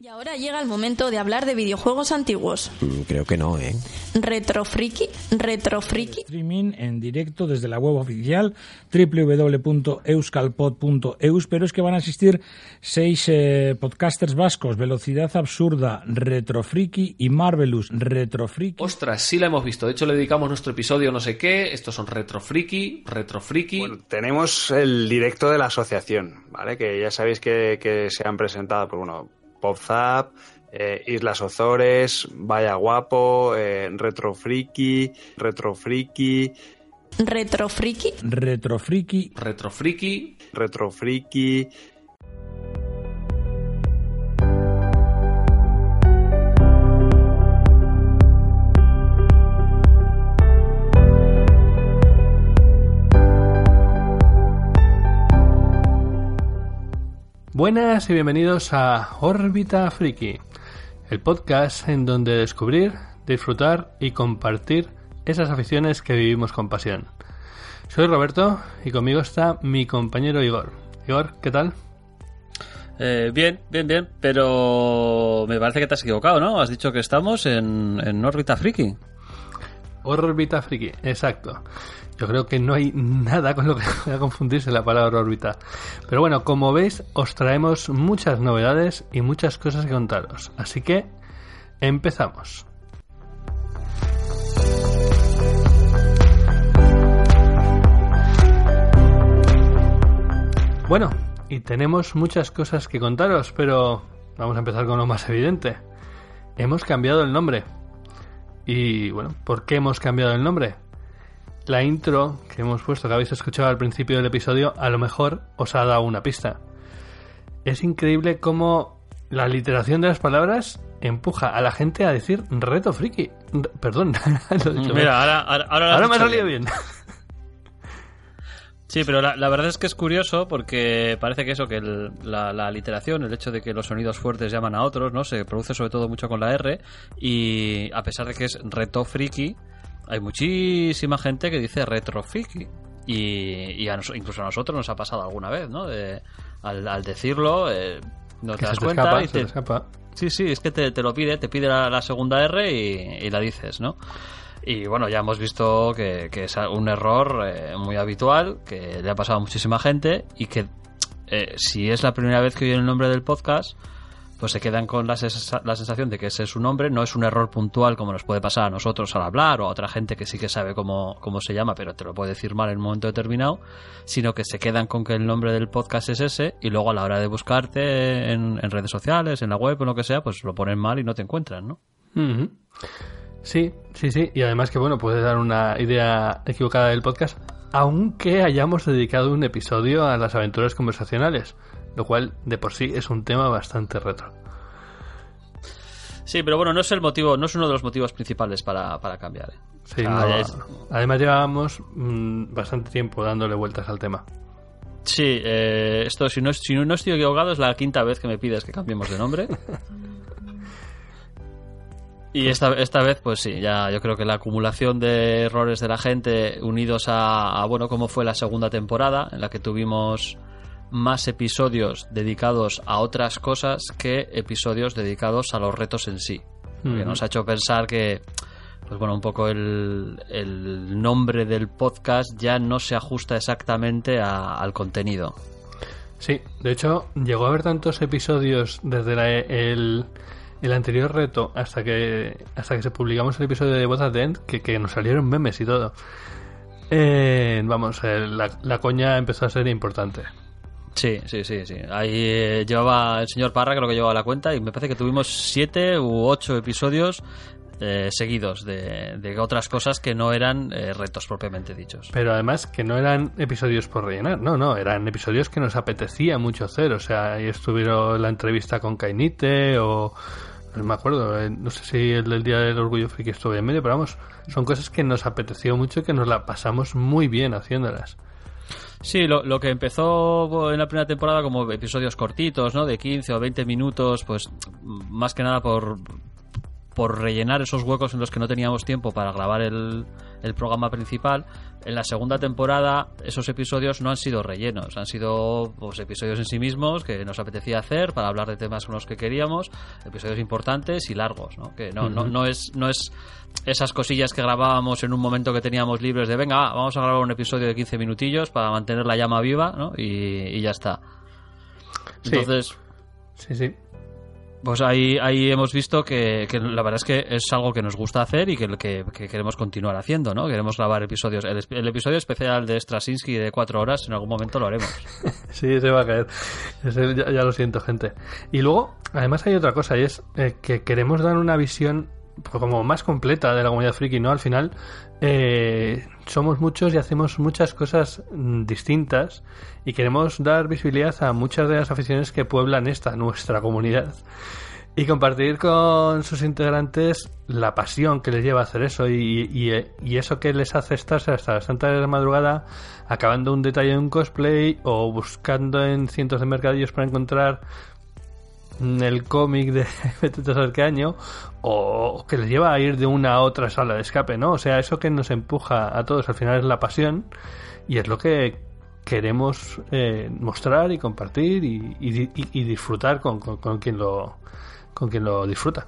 Y ahora llega el momento de hablar de videojuegos antiguos. Mm, Creo que no, ¿eh? Retrofriki, retrofriki. streaming en directo desde la web oficial www.euskalpod.eus, pero es que van a asistir seis eh, podcasters vascos, Velocidad Absurda, Retrofriki y Marvelous Retrofriki. Ostras, sí la hemos visto. De hecho, le dedicamos nuestro episodio no sé qué. Estos son Retrofriki, Retrofriki. Bueno, tenemos el directo de la asociación, ¿vale? Que ya sabéis que, que se han presentado, pues bueno, PopZap, eh, Islas Ozores, Vaya Guapo, eh, Retrofriki, Retrofriki, Retrofriki. Retrofriki. Retrofriki. Retrofriki. Buenas y bienvenidos a Órbita Friki, el podcast en donde descubrir, disfrutar y compartir esas aficiones que vivimos con pasión. Soy Roberto y conmigo está mi compañero Igor. Igor, ¿qué tal? Eh, bien, bien, bien, pero me parece que te has equivocado, ¿no? Has dicho que estamos en, en órbita friki. Órbita Friki, exacto. Yo creo que no hay nada con lo que pueda confundirse la palabra órbita. Pero bueno, como veis, os traemos muchas novedades y muchas cosas que contaros. Así que, empezamos. Bueno, y tenemos muchas cosas que contaros, pero vamos a empezar con lo más evidente. Hemos cambiado el nombre. Y bueno, ¿por qué hemos cambiado el nombre? La intro que hemos puesto, que habéis escuchado al principio del episodio, a lo mejor os ha dado una pista. Es increíble cómo la literación de las palabras empuja a la gente a decir reto friki. Re- Perdón, lo he dicho. Mira, ahora, ahora, ahora has ahora me ha salido bien. Sí, pero la, la verdad es que es curioso porque parece que eso, que el- la, la literación, el hecho de que los sonidos fuertes llaman a otros, ¿no? Se produce sobre todo mucho con la R y a pesar de que es reto friki, hay muchísima gente que dice retro friki. Y, y a nos- incluso a nosotros nos ha pasado alguna vez, ¿no? De- al, al decirlo, eh, no te Que das te cuenta escapa, y te, escapa. Sí, sí, es que te, te lo pide, te pide la, la segunda R y, y la dices, ¿no? Y bueno, ya hemos visto que, que es un error eh, muy habitual, que le ha pasado a muchísima gente y que eh, si es la primera vez que oyen el nombre del podcast, pues se quedan con la, la sensación de que ese es su nombre, no es un error puntual como nos puede pasar a nosotros al hablar o a otra gente que sí que sabe cómo, cómo se llama, pero te lo puede decir mal en un momento determinado, sino que se quedan con que el nombre del podcast es ese y luego a la hora de buscarte en, redes sociales, en la web o lo que sea, pues lo ponen mal y no te encuentran, ¿no? Sí, sí, sí. Y además que, bueno, puede dar una idea equivocada del podcast, aunque hayamos dedicado un episodio a las aventuras conversacionales, lo cual de por sí es un tema bastante retro. Sí, pero bueno, no es el motivo, no es uno de los motivos principales para, para cambiar. ¿eh? Sí, Ah, no, es- Además llevábamos mm, bastante tiempo dándole vueltas al tema. Sí, eh, esto si no, si no estoy equivocado es la quinta vez que me pides que cambiemos de nombre. Y esta, esta vez, pues sí, ya yo creo que la acumulación de errores de la gente unidos a, a, bueno, cómo fue la segunda temporada, en la que tuvimos más episodios dedicados a otras cosas que episodios dedicados a los retos en sí. Que nos ha hecho pensar que, pues bueno, un poco el, el nombre del podcast ya no se ajusta exactamente a- al contenido. Sí, de hecho, llegó a haber tantos episodios desde la- el, el anterior reto hasta que hasta que se publicamos el episodio de Botas de End que, que nos salieron memes y todo. Eh, vamos, eh, la, la coña empezó a ser importante. Sí, sí, sí, sí. Ahí eh, llevaba el señor Parra, creo que llevaba la cuenta, y me parece que tuvimos siete u ocho episodios eh, seguidos de, de otras cosas que no eran eh, retos propiamente dichos. Pero además que no eran episodios por rellenar, no, no, eran episodios que nos apetecía mucho hacer. O sea, ahí estuvieron la entrevista con Kainite o no me acuerdo, eh, no sé si el del Día del Orgullo Friki estuvo en medio, pero vamos, son cosas que nos apeteció mucho y que nos la pasamos muy bien haciéndolas. Sí, lo, lo, que empezó en la primera temporada como episodios cortitos, ¿no? De 15 o 20 minutos, pues más que nada por, por rellenar esos huecos en los que no teníamos tiempo para grabar el, el programa principal. En la segunda temporada esos episodios no han sido rellenos, han sido pues, episodios en sí mismos que nos apetecía hacer para hablar de temas con los que queríamos, episodios importantes y largos, ¿no? Que no, uh -huh. no, no, es, no es esas cosillas que grabábamos en un momento que teníamos libres de venga, vamos a grabar un episodio de 15 minutillos para mantener la llama viva, ¿no? Y, y ya está. Entonces... Sí, sí. Pues ahí, ahí hemos visto que, la verdad es que es algo que nos gusta hacer y que, que, que queremos continuar haciendo, ¿no? Queremos grabar episodios. El, episodio especial de Straczynski de cuatro horas, en algún momento lo haremos. sí, se va a caer. Ese, ya, ya, lo siento, gente. Y luego, además hay otra cosa, y es eh, que queremos dar una visión como más completa de la comunidad friki, ¿no? Al final eh, somos muchos y hacemos muchas cosas mm, distintas y queremos dar visibilidad a muchas de las aficiones que pueblan esta, nuestra comunidad. Y compartir con sus integrantes la pasión que les lleva a hacer eso y, y, eso que les hace estar hasta las tantas de la madrugada acabando un detalle en un cosplay o buscando en cientos de mercadillos para encontrar el cómic de qué año o que les lleva a ir de una a otra sala de escape, ¿no? O sea, eso que nos empuja a todos al final es la pasión y es lo que queremos eh, mostrar y compartir y, y, y disfrutar con, con, quien lo con quien lo disfruta.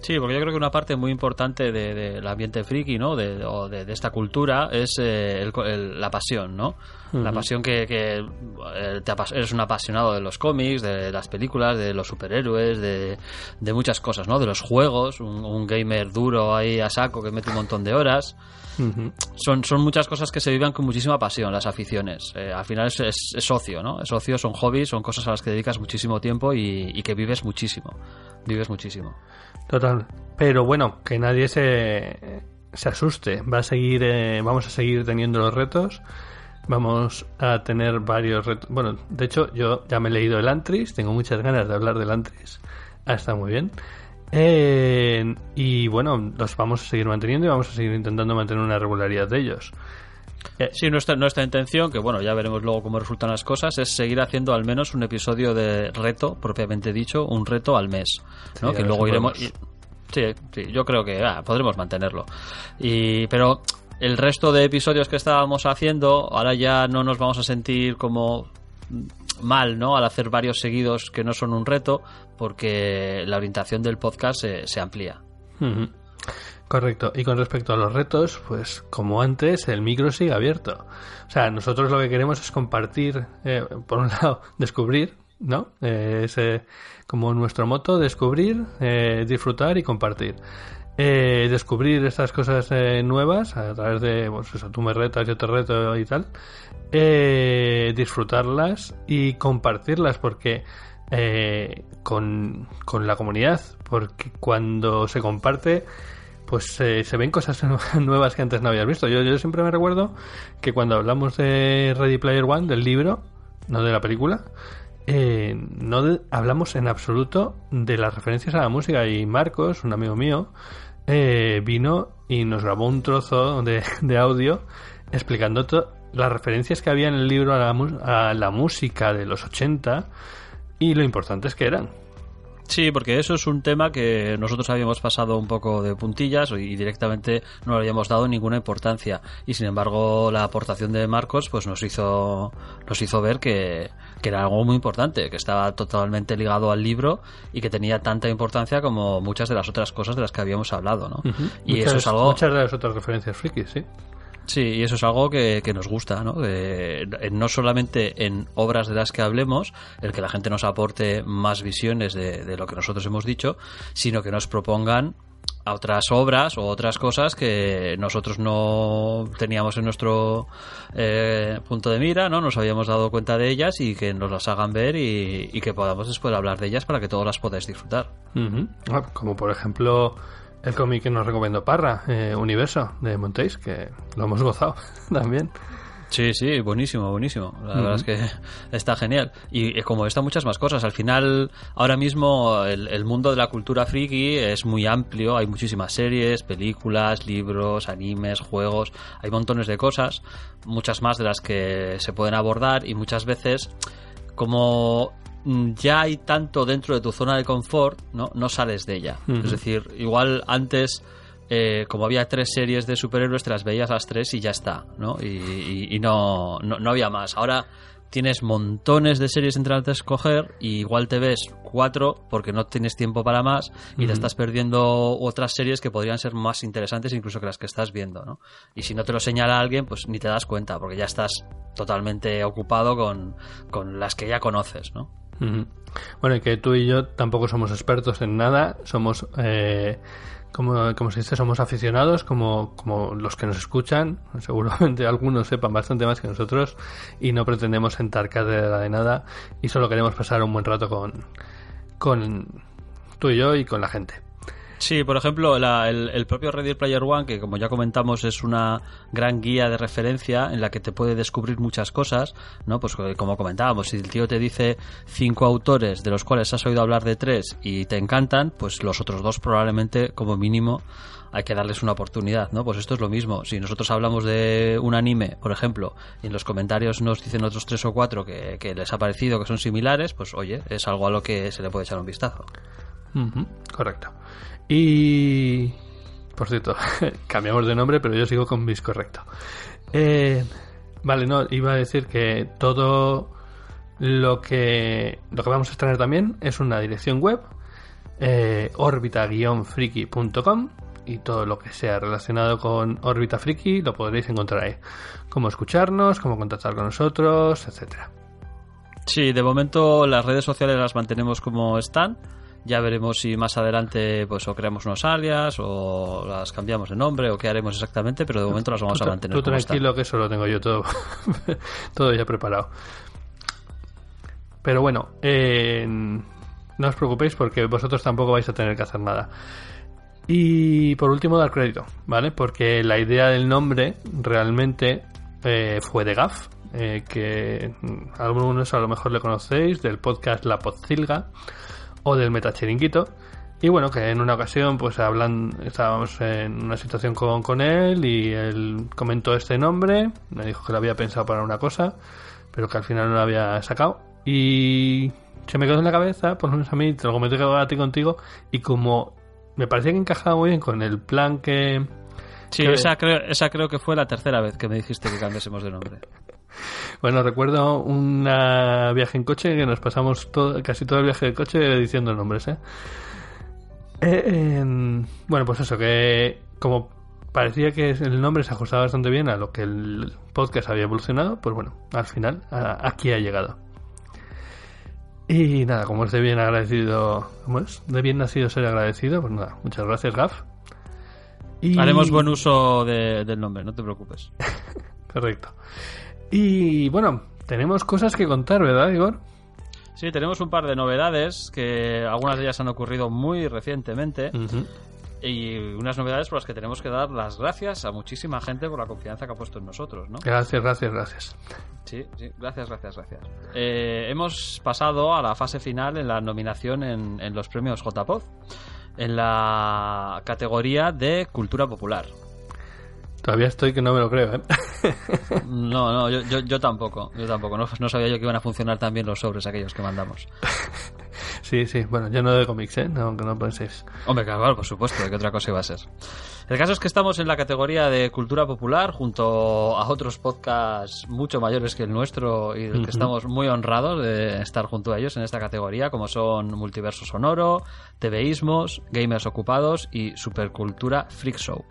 Sí, porque yo creo que una parte muy importante del de, de ambiente friki, ¿no? De, o de, de esta cultura es eh, el, el, la pasión, ¿no? Uh -huh. La pasión que, que eh, te eres un apasionado de los cómics, de las películas, de los superhéroes, de, de muchas cosas, ¿no? De los juegos, un, un, gamer duro ahí a saco que mete un montón de horas. Uh -huh. son, son muchas cosas que se viven con muchísima pasión, las aficiones. Eh, al final es, es, es, ocio, ¿no? Es ocio, son hobbies, son cosas a las que dedicas muchísimo tiempo y, y que vives muchísimo. Vives muchísimo. Total. Pero bueno, que nadie se, se asuste. Va a seguir, eh, vamos a seguir teniendo los retos. Vamos a tener varios retos. Bueno, de hecho, yo ya me he leído el Antris. Tengo muchas ganas de hablar del Antris. Ah, está muy bien. Eh, y bueno, los vamos a seguir manteniendo y vamos a seguir intentando mantener una regularidad de ellos. Eh, sí, nuestra, nuestra intención, que bueno, ya veremos luego cómo resultan las cosas, es seguir haciendo al menos un episodio de reto, propiamente dicho, un reto al mes. ¿no? Sí, que luego iremos. Sí, sí, yo creo que ah, podremos mantenerlo. Y, pero el resto de episodios que estábamos haciendo, ahora ya no nos vamos a sentir como mal, ¿no? Al hacer varios seguidos que no son un reto, porque la orientación del podcast se, se amplía. Correcto. Y con respecto a los retos, pues como antes, el micro sigue abierto. O sea, nosotros lo que queremos es compartir, eh, por un lado, descubrir, ¿no? Eh, es como nuestro moto, descubrir, eh, disfrutar y compartir. Eh, descubrir estas cosas nuevas a través de, pues eso, tú me retas, yo te reto y tal. disfrutarlas y compartirlas porque con, con la comunidad, porque cuando se comparte pues eh, se ven cosas nuevas que antes no habías visto. Yo, yo siempre me recuerdo que cuando hablamos de Ready Player One, del libro, no de la película, eh, no de, hablamos en absoluto de las referencias a la música. Y Marcos, un amigo mío, eh, vino y nos grabó un trozo de, de audio explicando las referencias que había en el libro a la, a la música de los 80 y lo importantes que eran. Sí, porque eso es un tema que nosotros habíamos pasado un poco de puntillas y directamente no le habíamos dado ninguna importancia. Y sin embargo, la aportación de Marcos pues nos hizo, nos hizo ver que, que era algo muy importante, que estaba totalmente ligado al libro y que tenía tanta importancia como muchas de las otras cosas de las que habíamos hablado, ¿no? Uh -huh. Y muchas, eso es algo... Muchas de las otras referencias frikis, sí. Sí, y eso es algo que, que nos gusta, ¿no? De, no solamente en obras de las que hablemos, el que la gente nos aporte más visiones de, de, lo que nosotros hemos dicho, sino que nos propongan a otras obras o otras cosas que nosotros no teníamos en nuestro eh, punto de mira, ¿no? Nos habíamos dado cuenta de ellas y que nos las hagan ver y, y que podamos después hablar de ellas para que todos las podáis disfrutar. Uh -huh. Como por ejemplo El cómic que nos recomendó Parra, eh, Universo, de Montéis, que lo hemos gozado también. Sí, sí, buenísimo, buenísimo. La verdad es que está genial. Y eh, como está muchas más cosas. Al final, ahora mismo, el, el mundo de la cultura friki es muy amplio. Hay muchísimas series, películas, libros, animes, juegos. Hay montones de cosas. Muchas más de las que se pueden abordar. Y muchas veces, como ya hay tanto dentro de tu zona de confort, no, no sales de ella. Es decir, igual antes eh, como había tres series de superhéroes, te las veías las tres y ya está, ¿no? Y, y- y no, no, no había más. Ahora tienes montones de series entre las que escoger y igual te ves cuatro porque no tienes tiempo para más y te estás perdiendo otras series que podrían ser más interesantes incluso que las que estás viendo, ¿no? Y si no te lo señala alguien, pues ni te das cuenta porque ya estás totalmente ocupado con, con las que ya conoces, ¿no? Bueno, y que tú y yo tampoco somos expertos en nada, somos, eh, como, como se dice, somos aficionados, como, como los que nos escuchan, seguramente algunos sepan bastante más que nosotros, y no pretendemos sentar cátedra de nada, y solo queremos pasar un buen rato con, con tú y yo y con la gente. Sí, por ejemplo, la- el, propio Ready Player One, que como ya comentamos es una gran guía de referencia en la que te puede descubrir muchas cosas, ¿no? Pues eh, como comentábamos, si el tío te dice cinco autores de los cuales has oído hablar de tres y te encantan, pues los otros dos probablemente, como mínimo, hay que darles una oportunidad, ¿no? Pues esto es lo mismo. Si nosotros hablamos de un anime, por ejemplo, y en los comentarios nos dicen otros tres o cuatro que, les ha parecido que son similares, pues oye, es algo a lo que se le puede echar un vistazo. Correcto. Y. Por cierto, cambiamos de nombre, pero yo sigo con bis correcto. Eh, vale, no, iba a decir que todo lo que, lo que vamos a estrenar también es una dirección web, eh, orbita-friki.com, y todo lo que sea relacionado con Orbita Friki lo podréis encontrar ahí. Cómo escucharnos, cómo contactar con nosotros, etcétera. Sí, de momento las redes sociales las mantenemos como están. Ya veremos si más adelante pues o creamos unos alias o las cambiamos de nombre o qué haremos exactamente, pero de momento las vamos Tú a mantener Tú tranquilo que eso lo tengo yo todo, todo ya preparado. Pero bueno, eh, no os preocupéis porque vosotros tampoco vais a tener que hacer nada. Y por último, dar crédito, ¿vale? Porque la idea del nombre realmente eh, fue de Gaf, eh, que mm, algunos a lo mejor le conocéis, del podcast La Podzilga o del Metachiringuito. Y bueno, que en una ocasión, pues hablan, estábamos en una situación con, con él y él comentó este nombre, me dijo que lo había pensado para una cosa, pero que al final no lo había sacado. Y se me quedó en la cabeza, por lo menos a mí, te lo comenté a ti contigo, y como me parecía que encajaba muy bien con el plan que... Sí, que- esa creo, esa creo que fue la tercera vez que me dijiste que cambiásemos de nombre. Bueno, recuerdo un viaje en coche que nos pasamos todo, casi todo el viaje de coche diciendo nombres, ¿eh? Eh, em, bueno, pues eso, que como parecía que el nombre se ajustaba bastante bien a lo que el podcast había evolucionado, pues bueno, al final a- aquí ha llegado. Y nada, como es de bien agradecido, ¿cómo es? De bien nacido ser agradecido, pues nada, muchas gracias, Gaf. Y- Haremos buen uso de- del nombre, no te preocupes. Correcto. Y bueno, tenemos cosas que contar, ¿verdad, Igor? Sí, tenemos un par de novedades que algunas de ellas han ocurrido muy recientemente y unas novedades por las que tenemos que dar las gracias a muchísima gente por la confianza que ha puesto en nosotros, ¿no? Gracias, gracias, gracias. Sí, sí, gracias, gracias, gracias. Eh, hemos pasado a la fase final en la nominación en, en los premios JPOD, en la categoría de cultura popular. Todavía estoy que no me lo creo, ¿eh? No, no, yo, yo, yo tampoco, yo tampoco. No, no sabía yo que iban a funcionar tan bien los sobres aquellos que mandamos. sí, sí, bueno, yo no de cómics, ¿eh? No, que no penséis. Hombre, claro, por supuesto, ¿de qué otra cosa iba a ser? El caso es que estamos en la categoría de cultura popular junto a otros podcasts mucho mayores que el nuestro y del que estamos muy honrados de estar junto a ellos en esta categoría, como son Multiverso Sonoro, TVismos, Gamers Ocupados y Supercultura Freak Show.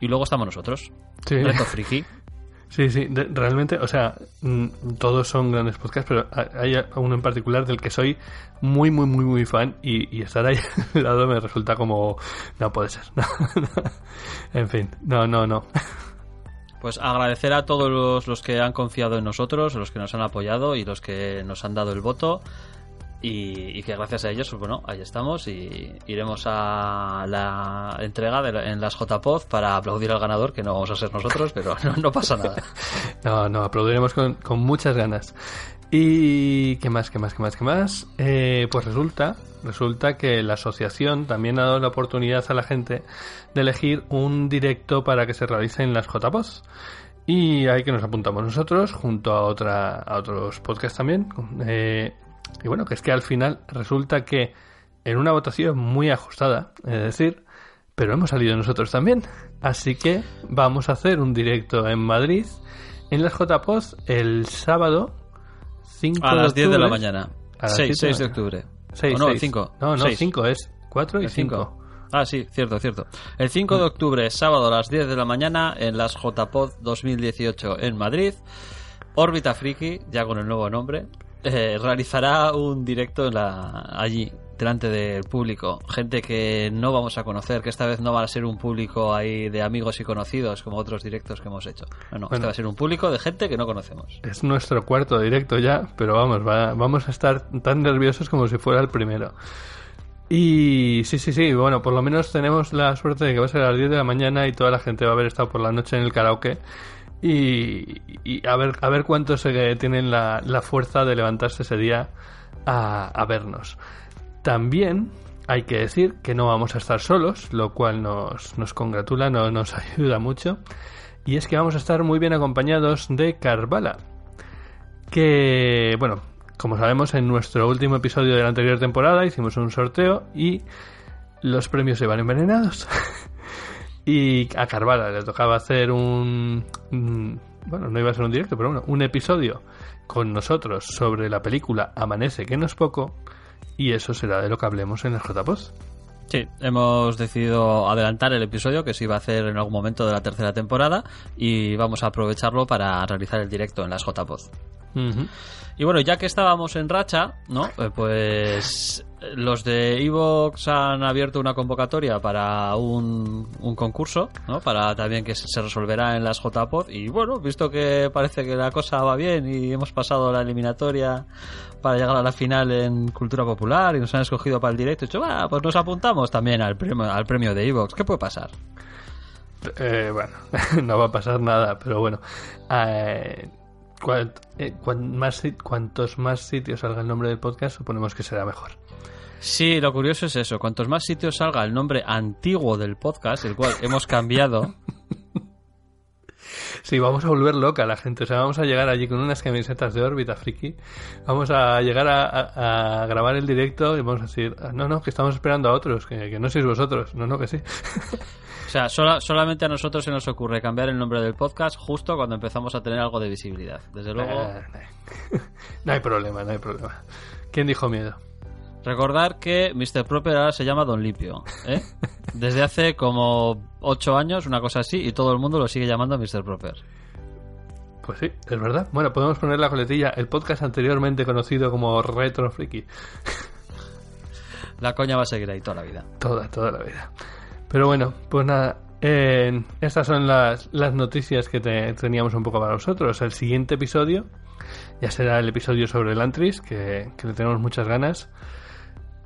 Y luego estamos nosotros, Sí, Reto Friki. sí, sí, de- realmente, o sea, mm, todos son grandes podcasts, pero ha- hay uno en particular del que soy muy, muy, muy, muy fan y, y estar ahí al lado me resulta como... No puede ser. en fin, no, no, no. Pues agradecer a todos los, los que han confiado en nosotros, los que nos han apoyado y los que nos han dado el voto. Y, que gracias a ellos, pues bueno, ahí estamos y iremos a la entrega de en las JPod para aplaudir al ganador, que no vamos a ser nosotros, pero no, pasa nada. No, no, aplaudiremos con, muchas ganas. Y qué más, qué más, qué más, qué más. Eh, pues resulta, resulta que la asociación también ha dado la oportunidad a la gente de elegir un directo para que se realice en las JPOS. Y ahí que nos apuntamos nosotros, junto a otra, a otros podcasts también. Eh, y bueno, que es que al final resulta que en una votación muy ajustada, es decir, pero hemos salido nosotros también. Así que vamos a hacer un directo en Madrid, en las JPOZ, el sábado 5 A las 10 de la mañana. A las 6, 10 de 6 de octubre. Seis, ¿O no, seis. 5. No, no, 5 es 4 y El 5. 5. Ah, sí, cierto, cierto. El 5 de octubre, sábado a las 10 de la mañana, en las JPod 2018 en Madrid, Órbita Friki, ya con el nuevo nombre, eh, realizará un directo en la, allí, delante del público. Gente que no vamos a conocer, que esta vez no va a ser un público ahí de amigos y conocidos como otros directos que hemos hecho. No, no, Bueno. este va a ser un público de gente que no conocemos. Es nuestro cuarto directo ya, pero vamos, va- vamos a estar tan nerviosos como si fuera el primero. Y sí, sí, sí, bueno, por lo menos tenemos la suerte de que va a ser a las 10 de la mañana y toda la gente va a haber estado por la noche en el karaoke. Y, y a ver a ver cuántos tienen la, la fuerza de levantarse ese día a, a vernos. También hay que decir que no vamos a estar solos, lo cual nos, nos congratula, no, nos ayuda mucho. Y es que vamos a estar muy bien acompañados de Carvala, que, bueno, como sabemos, en nuestro último episodio de la anterior temporada hicimos un sorteo y los premios se van envenenados. y a Carvala le tocaba hacer un, un- Bueno, no iba a ser un directo, pero bueno, un episodio con nosotros sobre la película Amanece, que no es poco. Y eso será de lo que hablemos en el JPOS. Sí, hemos decidido adelantar el episodio que se iba a hacer en algún momento de la tercera temporada y vamos a aprovecharlo para realizar el directo en las JPod. Y bueno, ya que estábamos en racha, ¿no? Eh, Pues los de Evox han abierto una convocatoria para un, concurso, ¿no? Para también que se resolverá en las JPod. Y bueno, visto que parece que la cosa va bien y hemos pasado la eliminatoria para llegar a la final en Cultura Popular y nos han escogido para el directo, he dicho, "Va, pues nos apuntamos también al premio, al premio de Evox. ¿Qué puede pasar? Eh, bueno, no va a pasar nada, pero bueno. Eh, cuan- eh, cuan más, cuantos más sitios salga el nombre del podcast, suponemos que será mejor. Sí, lo curioso es eso. Cuantos más sitios salga el nombre antiguo del podcast, el cual hemos cambiado, Sí, vamos a volver loca a la gente. O sea, vamos a llegar allí con unas camisetas de órbita friki. Vamos a llegar a, a- a grabar el directo y vamos a decir, "Ah, no, no, que estamos esperando a otros, que, que no sois vosotros. No, no, que sí. O sea, sola- solamente a nosotros se nos ocurre cambiar el nombre del podcast justo cuando empezamos a tener algo de visibilidad. Desde luego, no hay problema, no hay problema. ¿Quién dijo miedo? Recordar que Mr. Proper ahora se llama Don Limpio. ¿eh? Desde hace como 8 años, una cosa así, y todo el mundo lo sigue llamando Mr. Proper. Pues sí, es verdad. Bueno, podemos poner la coletilla, el podcast anteriormente conocido como Retro Friki. La coña va a seguir ahí toda la vida. Toda, toda la vida. Pero bueno, pues nada. eh, estas son las, las noticias que te- teníamos un poco para vosotros. El siguiente episodio ya será el episodio sobre el Antris, que, que le tenemos muchas ganas.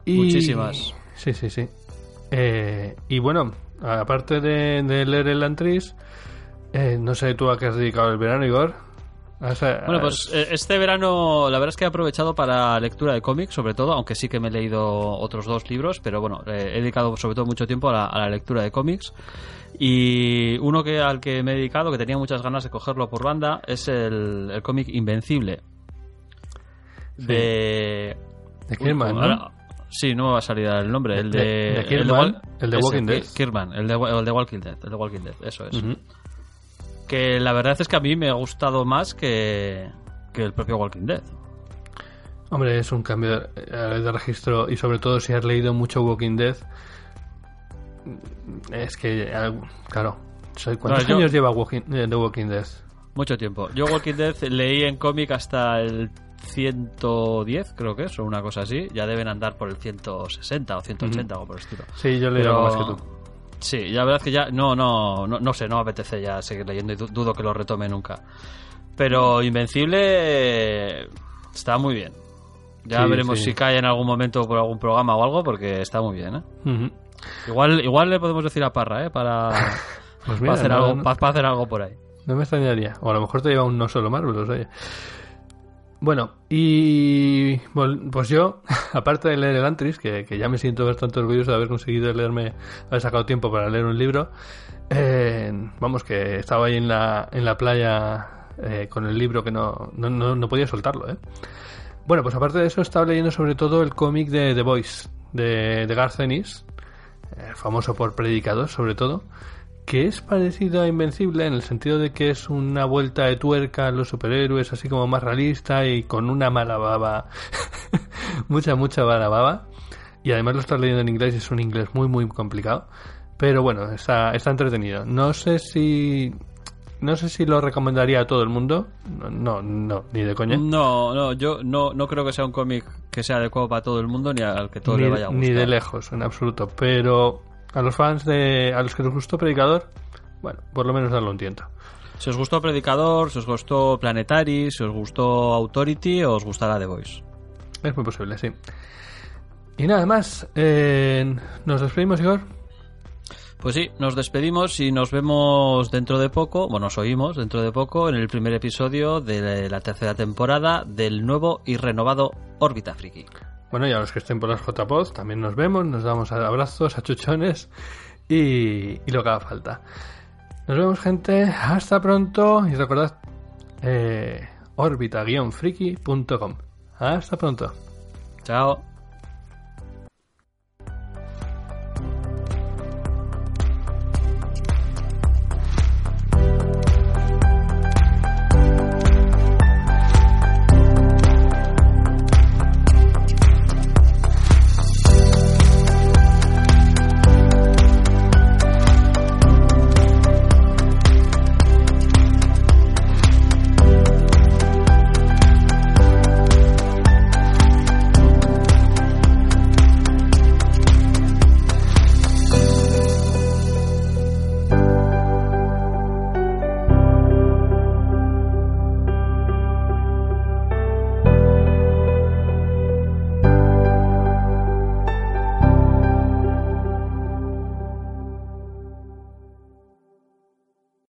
Y- Muchísimas. Sí, sí, sí. Eh, y bueno, aparte de, de leer el Antris, eh, no sé tú a qué has dedicado el verano, Igor. Bueno, pues eh, este verano la verdad es que he aprovechado para lectura de cómics, sobre todo, aunque sí que me he leído otros dos libros, pero bueno, eh, he dedicado sobre todo mucho tiempo a la, a la lectura de cómics. Y uno que al que me he dedicado, que tenía muchas ganas de cogerlo por banda, es el, el cómic Invencible. De... de Kirman, Uy, ¿no? Sí, no me va a salir el nombre. El de, De- de el de Walking Dead. Ki- Kirkman, el de, el de Walking Dead. El de Walking Dead, eso es que la verdad es que a mí me ha gustado más que, que el propio Walking Dead. Hombre, es un cambio de, registro y sobre todo si has leído mucho Walking Dead. Es que, eh, claro, ¿cuántos yo- años lleva Walking, eh, The Walking Dead? Mucho tiempo. Yo Walking Dead leí en cómic hasta el 110, creo que es, o una cosa así. Ya deben andar por el 160 o 180 o por el estilo. Sí, yo Pero- algo más que tú. Sí, la verdad es que ya no, no, no, no sé, no me apetece ya seguir leyendo y du- dudo que lo retome nunca. Pero Invencible está muy bien. Ya Sí, veremos sí. si cae en algún momento por algún programa o algo, porque está muy bien, ¿eh? Ujú. Igual, igual le podemos decir a Parra, ¿eh? Para, Pues para mira, hacer, no- algo, no- pa- para hacer algo por ahí. No me extrañaría. O a lo mejor te lleva un no solo Marvelous, oye. Bueno, y pues yo, aparte de leer el Antris, que, que ya me siento bastante orgulloso de haber conseguido leerme, haber sacado tiempo para leer un libro, eh, vamos, que estaba ahí en la, en la playa eh, con el libro que no, no, no, no podía soltarlo, ¿eh? Bueno, pues aparte de eso, estaba leyendo sobre todo el cómic de The Voice, de, de Garth Ennis, eh, famoso por Predicador, sobre todo, que es parecido a Invencible en el sentido de que es una vuelta de tuerca a los superhéroes, así como más realista y con una mala baba, mucha, mucha mala baba. Y además lo estás leyendo en inglés y es un inglés muy, muy complicado. Pero bueno, está, está entretenido. No sé si. No sé si lo recomendaría a todo el mundo. No, no, ni de coña. No, no, yo no, no creo que sea un cómic que sea adecuado para todo el mundo ni al que todo ni, le vaya a gustar. ni de lejos, en absoluto. Pero a los fans de. a los que les gustó Predicador, bueno, por lo menos darlo un tiento. Si os gustó Predicador, si os gustó Planetary, si os gustó Authority, os gustará The Voice. Es muy posible, sí. Y nada más. eh, Nos despedimos, Igor. Pues sí, nos despedimos y nos vemos dentro de poco, bueno, nos oímos dentro de poco en el primer episodio de la tercera temporada del nuevo y renovado Órbita Friki. Bueno, y a los que estén por las JPod también nos vemos, nos damos abrazos, achuchones y, y lo que haga falta. Nos vemos, gente. Hasta pronto. Y recordad, eh, órbita-friki.com. Hasta pronto. Chao.